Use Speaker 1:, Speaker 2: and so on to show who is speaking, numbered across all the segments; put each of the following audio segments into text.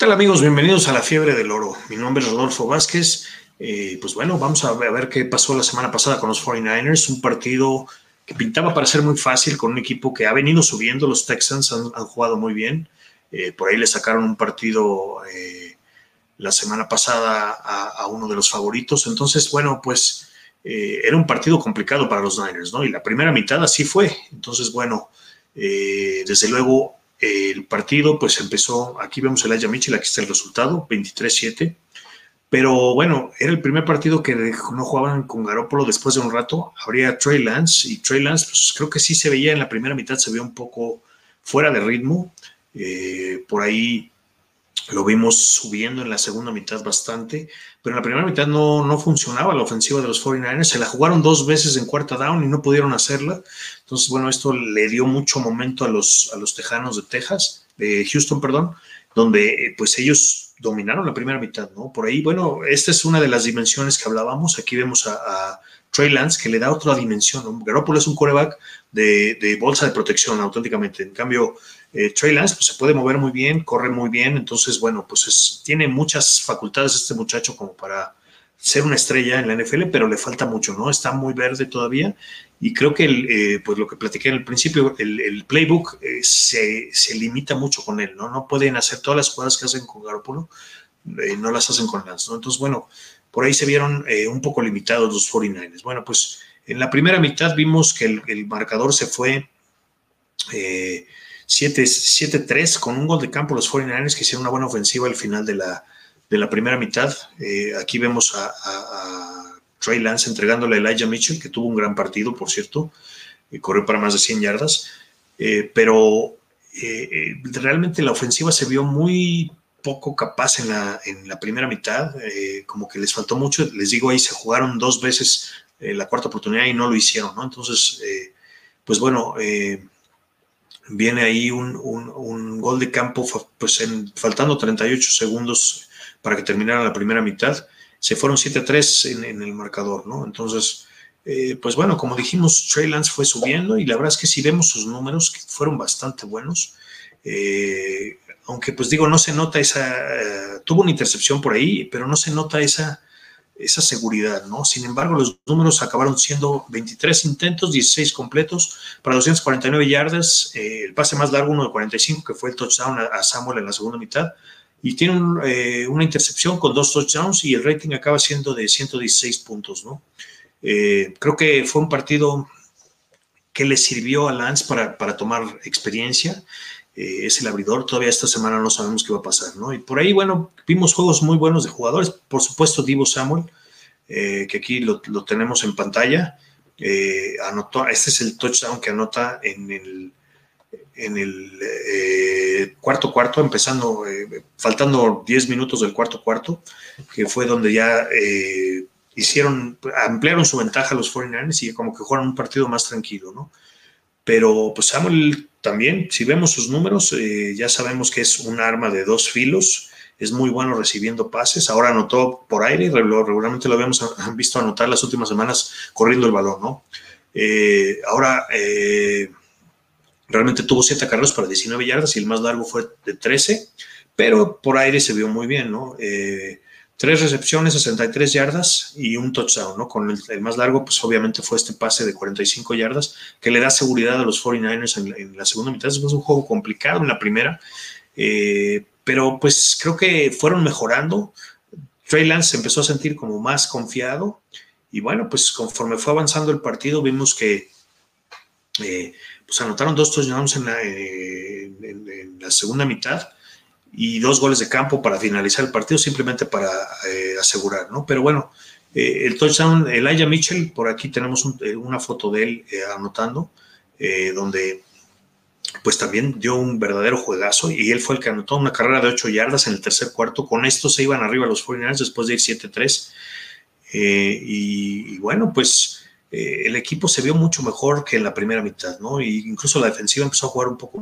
Speaker 1: tal amigos? Bienvenidos a la fiebre del oro. Mi nombre es Rodolfo Vázquez. Eh, pues bueno, vamos a ver, qué pasó la semana pasada con los 49ers. Un partido que pintaba para ser muy fácil con un equipo que ha venido subiendo. Los Texans han, jugado muy bien. Eh, por ahí le sacaron un partido eh, la semana pasada a, uno de los favoritos. Entonces, bueno, pues era un partido complicado para los Niners, ¿no? Y la primera mitad así fue. Entonces, bueno, desde luego el partido pues empezó, aquí vemos el Aya Mitchell, aquí está el resultado, 23-7. Pero bueno, era el primer partido que no jugaban con Garópolo después de un rato. Habría Trey Lance y Trey Lance, pues creo que sí se veía en la primera mitad, se veía un poco fuera de ritmo. Eh, por ahí lo vimos subiendo en la segunda mitad bastante, pero en la primera mitad no, no funcionaba la ofensiva de los 49ers. Se la jugaron dos veces en cuarta down y no pudieron hacerla. Entonces, bueno, esto le dio mucho momento a los, a los Tejanos de Texas, de Houston, perdón, donde eh, pues ellos dominaron la primera mitad, ¿no? Por ahí, bueno, esta es una de las dimensiones que hablábamos. Aquí vemos a, Trey Lance, que le da otra dimensión. ¿no? Garoppolo es un coreback de, bolsa de protección, auténticamente. En cambio, eh, Trey Lance pues, se puede mover muy bien, corre muy bien, entonces, bueno, pues tiene muchas facultades este muchacho como para ser una estrella en la NFL, pero le falta mucho, ¿no? Está muy verde todavía y creo que, eh, pues lo que platiqué en el principio, el, playbook eh, se, limita mucho con él, ¿no? No pueden hacer todas las jugadas que hacen con Garoppolo, no las hacen con Lance, ¿no? Entonces, bueno, por ahí se vieron un poco limitados los 49ers. Bueno, pues en la primera mitad vimos que el, marcador se fue... 7-3 con un gol de campo los 49ers que hicieron una buena ofensiva al final de la, de la primera mitad. Eh, aquí vemos a, Trey Lance entregándole a Elijah Mitchell, que tuvo un gran partido, por cierto, y corrió para más de 100 yardas, eh, pero eh, realmente la ofensiva se vio muy poco capaz en la, primera mitad, como que les faltó mucho, les digo, ahí se jugaron dos veces la cuarta oportunidad y no lo hicieron, ¿no? Entonces, pues bueno, viene ahí un, gol de campo, pues faltando 38 segundos para que terminara la primera mitad. Se fueron 7-3 en, el marcador, ¿no? Entonces, eh, pues bueno, como dijimos, Trey Lance fue subiendo y la verdad es que si vemos sus números, que fueron bastante buenos, eh, aunque pues digo, no se nota esa, eh, tuvo una intercepción por ahí, pero no se nota esa esa seguridad, ¿no? Sin embargo, los números acabaron siendo 23 intentos, 16 completos para 249 yardas, eh, el pase más largo, uno de 45, que fue el touchdown a, Samuel en la segunda mitad, y tiene eh, una intercepción con dos touchdowns y el rating acaba siendo de 116 puntos, ¿no? Eh, creo que fue un partido que le sirvió a Lance para, para tomar experiencia eh, es el abridor. Todavía esta semana no sabemos qué va a pasar, ¿no? Y por ahí, bueno, vimos juegos muy buenos de jugadores. Por supuesto, Divo Samuel, que aquí lo, tenemos en pantalla. Anotó, este es el touchdown que anota en el, en el cuarto cuarto, empezando, faltando 10 minutos del cuarto cuarto, que fue donde ya hicieron, ampliaron su ventaja los 49ers y como que jugaron un partido más tranquilo, ¿no? Pero pues Samuel también, si vemos sus números, eh, ya sabemos que es un arma de dos filos, es muy bueno recibiendo pases, ahora anotó por aire, regularmente lo habíamos visto anotar las últimas semanas corriendo el balón, ¿no? Eh, ahora eh, realmente tuvo siete carreras para 19 yardas y el más largo fue de 13, pero por aire se vio muy bien, ¿no? Tres recepciones, 63 yardas y un touchdown, ¿no? Con el, más largo, pues obviamente fue este pase de 45 yardas que le da seguridad a los 49ers en, la segunda mitad. Es un juego complicado en la primera, eh, pero pues creo que fueron mejorando. Trey Lance se empezó a sentir como más confiado y bueno, pues conforme fue avanzando el partido vimos que eh, pues anotaron dos touchdowns en la, en la segunda mitad y dos goles de campo para finalizar el partido, simplemente para eh, asegurar, ¿no? Pero bueno, eh, el touchdown, Elijah Mitchell, por aquí tenemos eh, una foto de él anotando, donde pues también dio un verdadero juegazo y él fue el que anotó una carrera de 8 yardas en el tercer cuarto. Con esto se iban arriba los 49ers después de ir 7-3. Y, y, bueno, pues el equipo se vio mucho mejor que en la primera mitad, ¿no? Y incluso la defensiva empezó a jugar un poco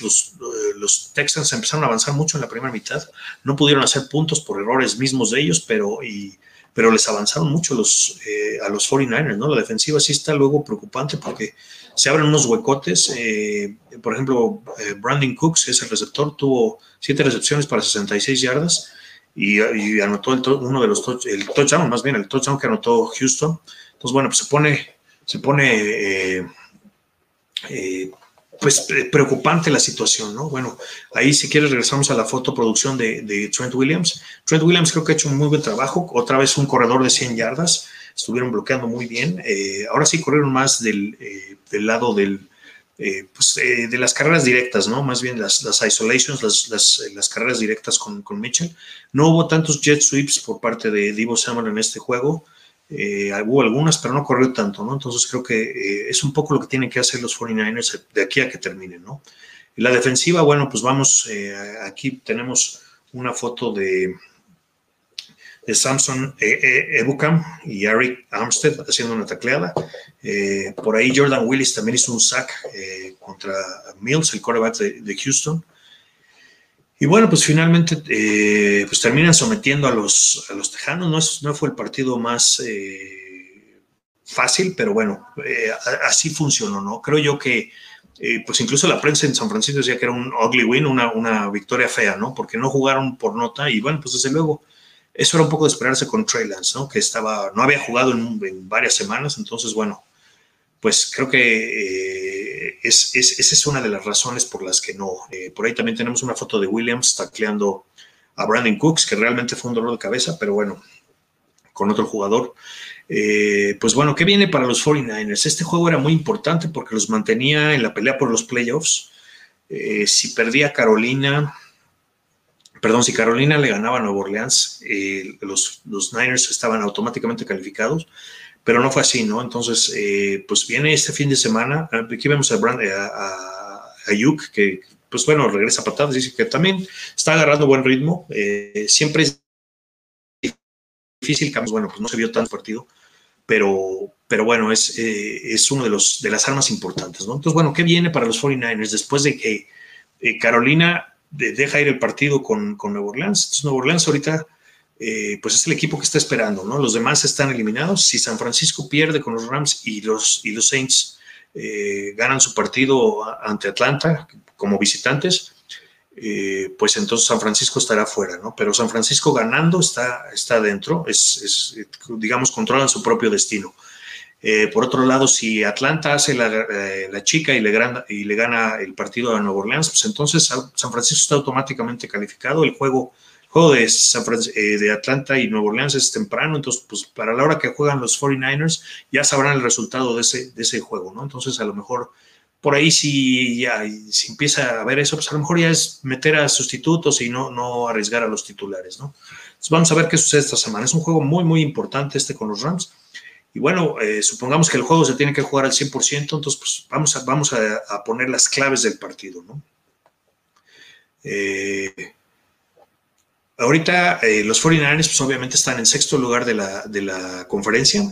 Speaker 1: los, eh, los Texans empezaron a avanzar mucho en la primera mitad. No pudieron hacer puntos por errores mismos de ellos, pero, y, pero les avanzaron mucho los, eh, a los 49ers, ¿no? La defensiva sí está luego preocupante porque se abren unos huecotes. Eh, por ejemplo, eh, Brandon Cooks, es el receptor, tuvo siete recepciones para 66 yardas y, anotó el uno de los el touchdown, más bien el touchdown que anotó Houston. Entonces, bueno, pues se pone, se pone pues preocupante la situación, ¿no? Bueno, ahí si quieres regresamos a la fotoproducción de, de Trent Williams. Trent Williams creo que ha hecho un muy buen trabajo, otra vez un corredor de 100 yardas, estuvieron bloqueando muy bien, eh, ahora sí corrieron más del, eh, del lado del, eh, pues, de las carreras directas, ¿no? Más bien las, isolations, las, las, carreras directas con, con Mitchell. No hubo tantos jet sweeps por parte de Divo Samuel en este juego. Eh, hubo algunas, pero no corrió tanto, ¿no? Entonces creo que eh, es un poco lo que tienen que hacer los 49ers de aquí a que terminen, ¿no? la defensiva, bueno, pues vamos, eh, aquí tenemos una foto de, de Samson Ebukam y Eric Armstead haciendo una tacleada. por ahí Jordan Willis también hizo un sack contra Mills, el quarterback de Houston. Y bueno, pues finalmente eh, pues terminan sometiendo a los, a los tejanos. No, no fue el partido más eh, fácil, pero bueno, eh, así funcionó, ¿no? Creo yo que pues incluso la prensa en San Francisco decía que era un ugly win, una, una victoria fea, ¿no? Porque no jugaron por nota y bueno, pues desde luego eso era un poco de esperarse con Trey Lance, ¿no? Que estaba, no había jugado en, en varias semanas, entonces bueno, pues creo que eh, es, esa es una de las razones por las que no. Eh, por ahí también tenemos una foto de Williams tacleando a Brandon Cooks, que realmente fue un dolor de cabeza, pero bueno, con otro jugador. Eh, pues bueno, ¿qué viene para los 49ers? Este juego era muy importante porque los mantenía en la pelea por los playoffs. si perdía Carolina, perdón, si Carolina le ganaba a Nueva Orleans, los, los Niners estaban automáticamente calificados pero no fue así, ¿no? Entonces, eh, pues viene este fin de semana, aquí vemos a, Brand, a, a, que, pues bueno, regresa patadas, dice que también está agarrando buen ritmo, eh, siempre es difícil, bueno, pues no se vio tanto partido, pero, pero bueno, es, eh, es uno de, los, de las armas importantes, ¿no? Entonces, bueno, ¿qué viene para los 49ers después de que Carolina deja ir el partido con, con Nueva Orleans? Entonces, Nueva Orleans ahorita eh, pues es el equipo que está esperando, ¿no? Los demás están eliminados. Si San Francisco pierde con los Rams y los, y los Saints eh, ganan su partido ante Atlanta como visitantes, eh, pues entonces San Francisco estará fuera, ¿no? Pero San Francisco ganando está, está dentro, es, digamos, controlan su propio destino. por otro lado, si Atlanta hace la, chica y le, gana, y le gana el partido a Nueva Orleans, pues entonces San Francisco está automáticamente calificado. El juego juego de, eh, de Atlanta y Nueva Orleans es temprano, entonces, pues para la hora que juegan los 49ers, ya sabrán el resultado de ese, de ese juego, ¿no? Entonces, a lo mejor por ahí si ya si empieza a ver eso, pues a lo mejor ya es meter a sustitutos y no, no arriesgar a los titulares, ¿no? Entonces, vamos a ver qué sucede esta semana. Es un juego muy, muy importante este con los Rams. Y bueno, eh, supongamos que el juego se tiene que jugar al 100%, entonces pues vamos vamos a, a poner las claves del partido, ¿no? Eh, Ahorita eh, los 49ers pues obviamente están en sexto lugar de la, conferencia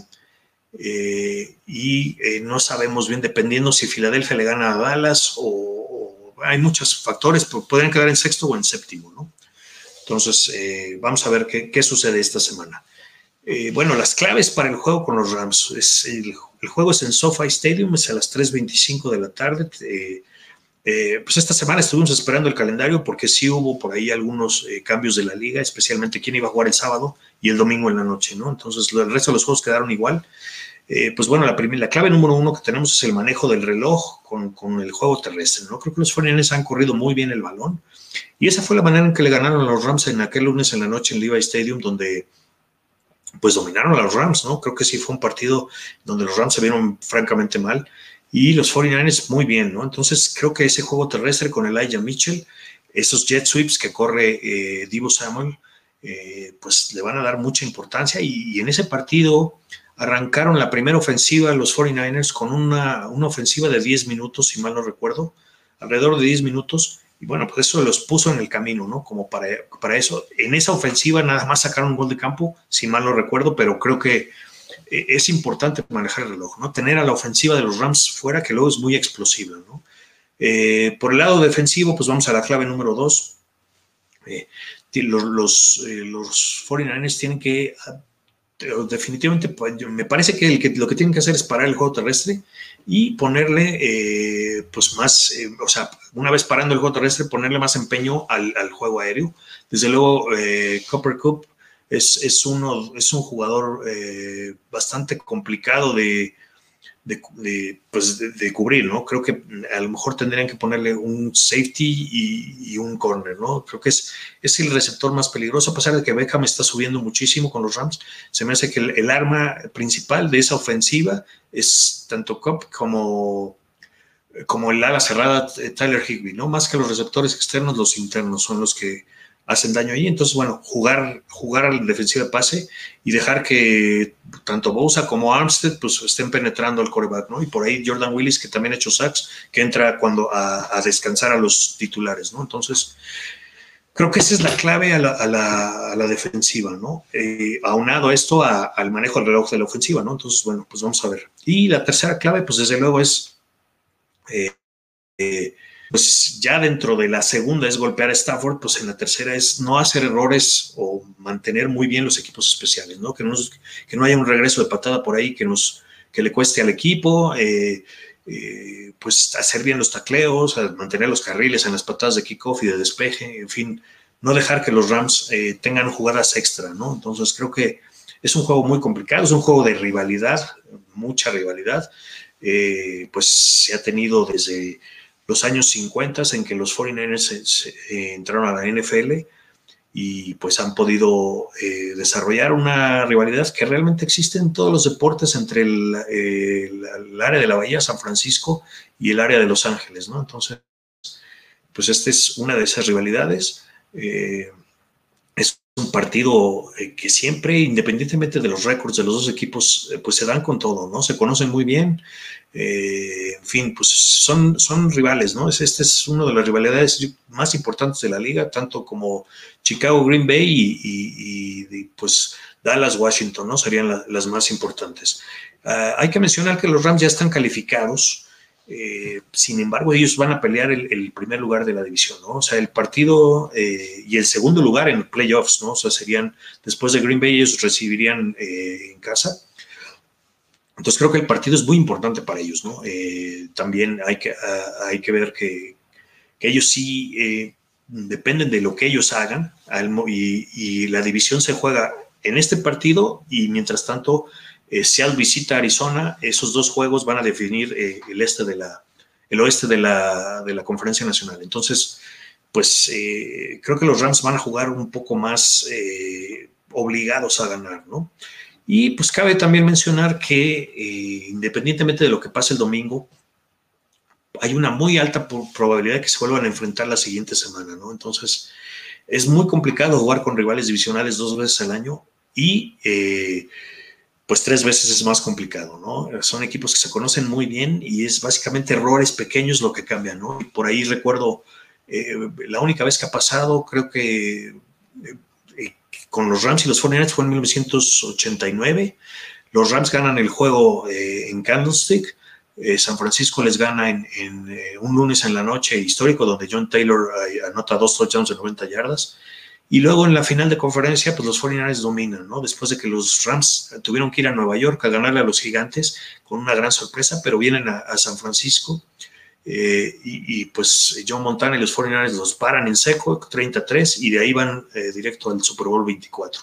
Speaker 1: eh, y eh, no sabemos bien, dependiendo si Filadelfia le gana a Dallas o, hay muchos factores, pero podrían quedar en sexto o en séptimo, ¿no? Entonces, vamos a ver qué, sucede esta semana. bueno, las claves para el juego con los Rams. Es el, el, juego es en SoFi Stadium, es a las 3.25 de la tarde. Eh, pues esta semana estuvimos esperando el calendario porque sí hubo por ahí algunos eh, cambios de la liga, especialmente quién iba a jugar el sábado y el domingo en la noche, ¿no? Entonces el resto de los juegos quedaron igual. Eh, pues bueno, la, clave número uno que tenemos es el manejo del reloj con, con el juego terrestre, ¿no? Creo que los 49 han corrido muy bien el balón y esa fue la manera en que le ganaron a los Rams en aquel lunes en la noche en Levi Stadium donde pues dominaron a los Rams, ¿no? Creo que sí fue un partido donde los Rams se vieron francamente mal y los 49ers muy bien, ¿no? Entonces creo que ese juego terrestre con Elijah Mitchell, esos jet sweeps que corre eh, Divo Samuel, eh, pues le van a dar mucha importancia y, en ese partido arrancaron la primera ofensiva los 49ers con una, una, ofensiva de 10 minutos, si mal no recuerdo, alrededor de 10 minutos, y bueno, pues eso los puso en el camino, ¿no? Como para, para eso. En esa ofensiva nada más sacaron un gol de campo, si mal no recuerdo, pero creo que es importante manejar el reloj, ¿no? Tener a la ofensiva de los Rams fuera, que luego es muy explosiva, ¿no? Eh, por el lado defensivo, pues vamos a la clave número dos. Eh, los, los, eh, los 49ers tienen que definitivamente pues, me parece que, el que, lo que tienen que hacer es parar el juego terrestre y ponerle eh, pues más, eh, o sea, una vez parando el juego terrestre, ponerle más empeño al, juego aéreo. Desde luego, Copper Cup es, es, uno, es un jugador bastante complicado de, de, pues de, cubrir, ¿no? Creo que a lo mejor tendrían que ponerle un safety y, un corner, ¿no? Creo que es, es el receptor más peligroso, a pesar de que Beckham está subiendo muchísimo con los Rams. Se me hace que el, arma principal de esa ofensiva es tanto Cobb como, como el ala cerrada Tyler Higby, ¿no? Más que los receptores externos, los internos son los que hacen daño ahí. Entonces, bueno, jugar, jugar a la defensiva de pase y dejar que tanto Bosa como Armstead pues estén penetrando al coreback, ¿no? Y por ahí Jordan Willis, que también ha hecho sacks, que entra cuando a, descansar a los titulares, ¿no? Entonces, creo que esa es la clave a la, defensiva, ¿no? Eh, aunado esto al manejo del reloj de la ofensiva, ¿no? Entonces, bueno, pues vamos a ver. Y la tercera clave, pues desde luego es... Eh, eh, pues ya dentro de la segunda es golpear a Stafford, pues en la tercera es no hacer errores o mantener muy bien los equipos especiales, ¿no? Que no, que no haya un regreso de patada por ahí que, nos, que le cueste al equipo, eh, eh, pues hacer bien los tacleos, mantener los carriles en las patadas de kickoff y de despeje, en fin, no dejar que los Rams eh, tengan jugadas extra, ¿no? Entonces creo que es un juego muy complicado, es un juego de rivalidad, mucha rivalidad, pues se ha tenido desde los años 50 en que los 49ers eh, entraron a la NFL y pues han podido eh, desarrollar una rivalidad que realmente existe en todos los deportes entre el, área de la Bahía, San Francisco, y el área de Los Ángeles, ¿no? Entonces, pues esta es una de esas rivalidades. Eh, un partido que siempre, independientemente de los récords de los dos equipos, pues se dan con todo, ¿no? Se conocen muy bien, eh, en fin, pues son, son rivales, ¿no? Este es uno de las rivalidades más importantes de la liga, tanto como Chicago, Green Bay y, pues Dallas, Washington, ¿no? Serían las más importantes. Ah, hay que mencionar que los Rams ya están calificados, eh, sin embargo, ellos van a pelear el, primer lugar de la división, ¿no? O sea, el partido eh, y el segundo lugar en playoffs, ¿no? O sea, serían, después de Green Bay, ellos recibirían en casa entonces creo que el partido es muy importante para ellos, ¿no? Eh, también hay que, hay que ver que, ellos sí eh, dependen de lo que ellos hagan y, la división se juega en este partido y mientras tanto, eh, Seattle visita Arizona, esos dos juegos van a definir eh, el, este de la, el oeste de la, de la conferencia nacional. Entonces, pues creo que los Rams van a jugar un poco más obligados a ganar, ¿no? Y pues cabe también mencionar que eh, independientemente de lo que pase el domingo, hay una muy alta probabilidad de que se vuelvan a enfrentar la siguiente semana, ¿no? Entonces, es muy complicado jugar con rivales divisionales dos veces al año y eh, pues tres veces es más complicado, ¿no? Son equipos que se conocen muy bien y es básicamente errores pequeños lo que cambian, ¿no? Y por ahí recuerdo, eh, la única vez que ha pasado, creo que con los Rams y los 49ers fue en 1989. Los Rams ganan el juego eh, en Candlestick. Eh, San Francisco les gana en, eh, un lunes en la noche histórico donde John Taylor anota dos touchdowns de 90 yardas. Y luego en la final de conferencia, pues los 49ers dominan, ¿no? Después de que los Rams tuvieron que ir a Nueva York a ganarle a los gigantes con una gran sorpresa, pero vienen a San Francisco eh, y, pues John Montana y los 49ers los paran en seco, 33, y de ahí van eh, directo al Super Bowl 24.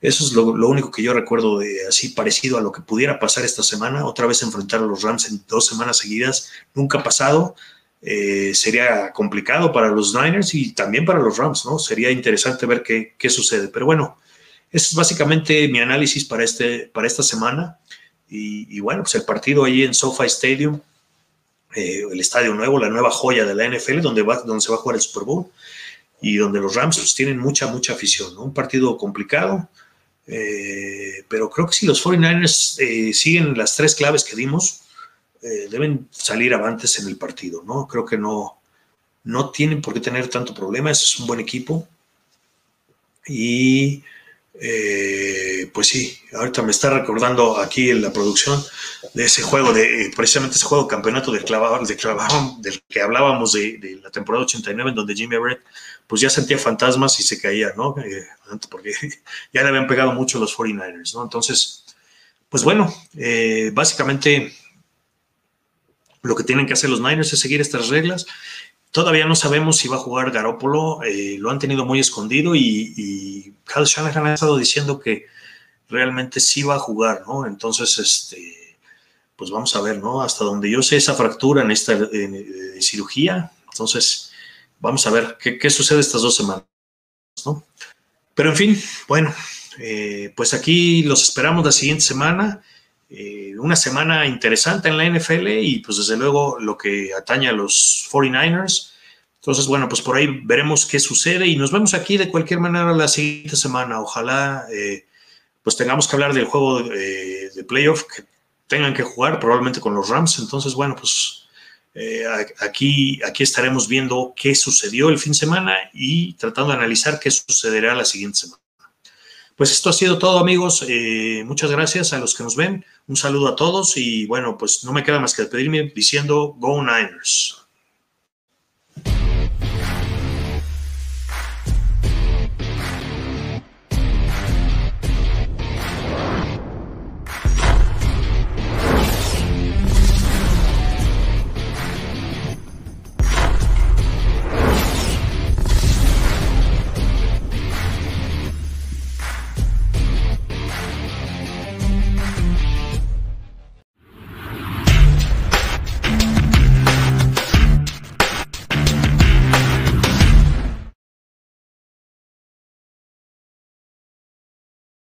Speaker 1: Eso es lo, único que yo recuerdo de así parecido a lo que pudiera pasar esta semana. Otra vez enfrentar a los Rams en dos semanas seguidas, nunca ha pasado. Eh, sería complicado para los Niners y también para los Rams, ¿no? Sería interesante ver qué, qué sucede. Pero bueno, ese es básicamente mi análisis para, este, para esta semana. Y, y bueno, pues el partido ahí en SoFi Stadium eh, el estadio nuevo, la nueva joya de la NFL, donde, va, donde se va a jugar el Super Bowl y donde los Rams pues, tienen mucha, mucha afición. Un partido complicado, eh, pero creo que si los 49ers eh, siguen las tres claves que dimos, deben salir avantes en el partido. ¿no? Creo que no, no tienen por qué tener tanto problema, es un buen equipo. Y pues sí, ahorita me está recordando aquí en la producción de ese juego, de precisamente ese juego campeonato del clavado, del, clavado, del que hablábamos de, la temporada 89, en donde Jimmy Everett pues ya sentía fantasmas y se caía, ¿no? Eh, porque ya le habían pegado mucho los 49ers, ¿no? Entonces, pues bueno, eh, básicamente lo que tienen que hacer los Niners es seguir estas reglas. Todavía no sabemos si va a jugar Garópolo, eh, lo han tenido muy escondido y, y Kyle Shanahan ha estado diciendo que realmente sí va a jugar, ¿no? Entonces, este, pues vamos a ver, ¿no? Hasta donde yo sé esa fractura en esta cirugía, entonces vamos a ver qué, qué, sucede estas dos semanas, ¿no? Pero en fin, bueno, eh, pues aquí los esperamos la siguiente semana. Eh, una semana interesante en la NFL y pues desde luego lo que atañe a los 49ers. Entonces, bueno, pues por ahí veremos qué sucede y nos vemos aquí de cualquier manera la siguiente semana. Ojalá eh, pues tengamos que hablar del juego de playoff que tengan que jugar probablemente con los Rams. Entonces, bueno, pues aquí, aquí estaremos viendo qué sucedió el fin de semana y tratando de analizar qué sucederá la siguiente semana. Pues esto ha sido todo, amigos. Eh, muchas gracias a los que nos ven. Un saludo a todos y bueno, pues no me queda más que despedirme diciendo Go Niners.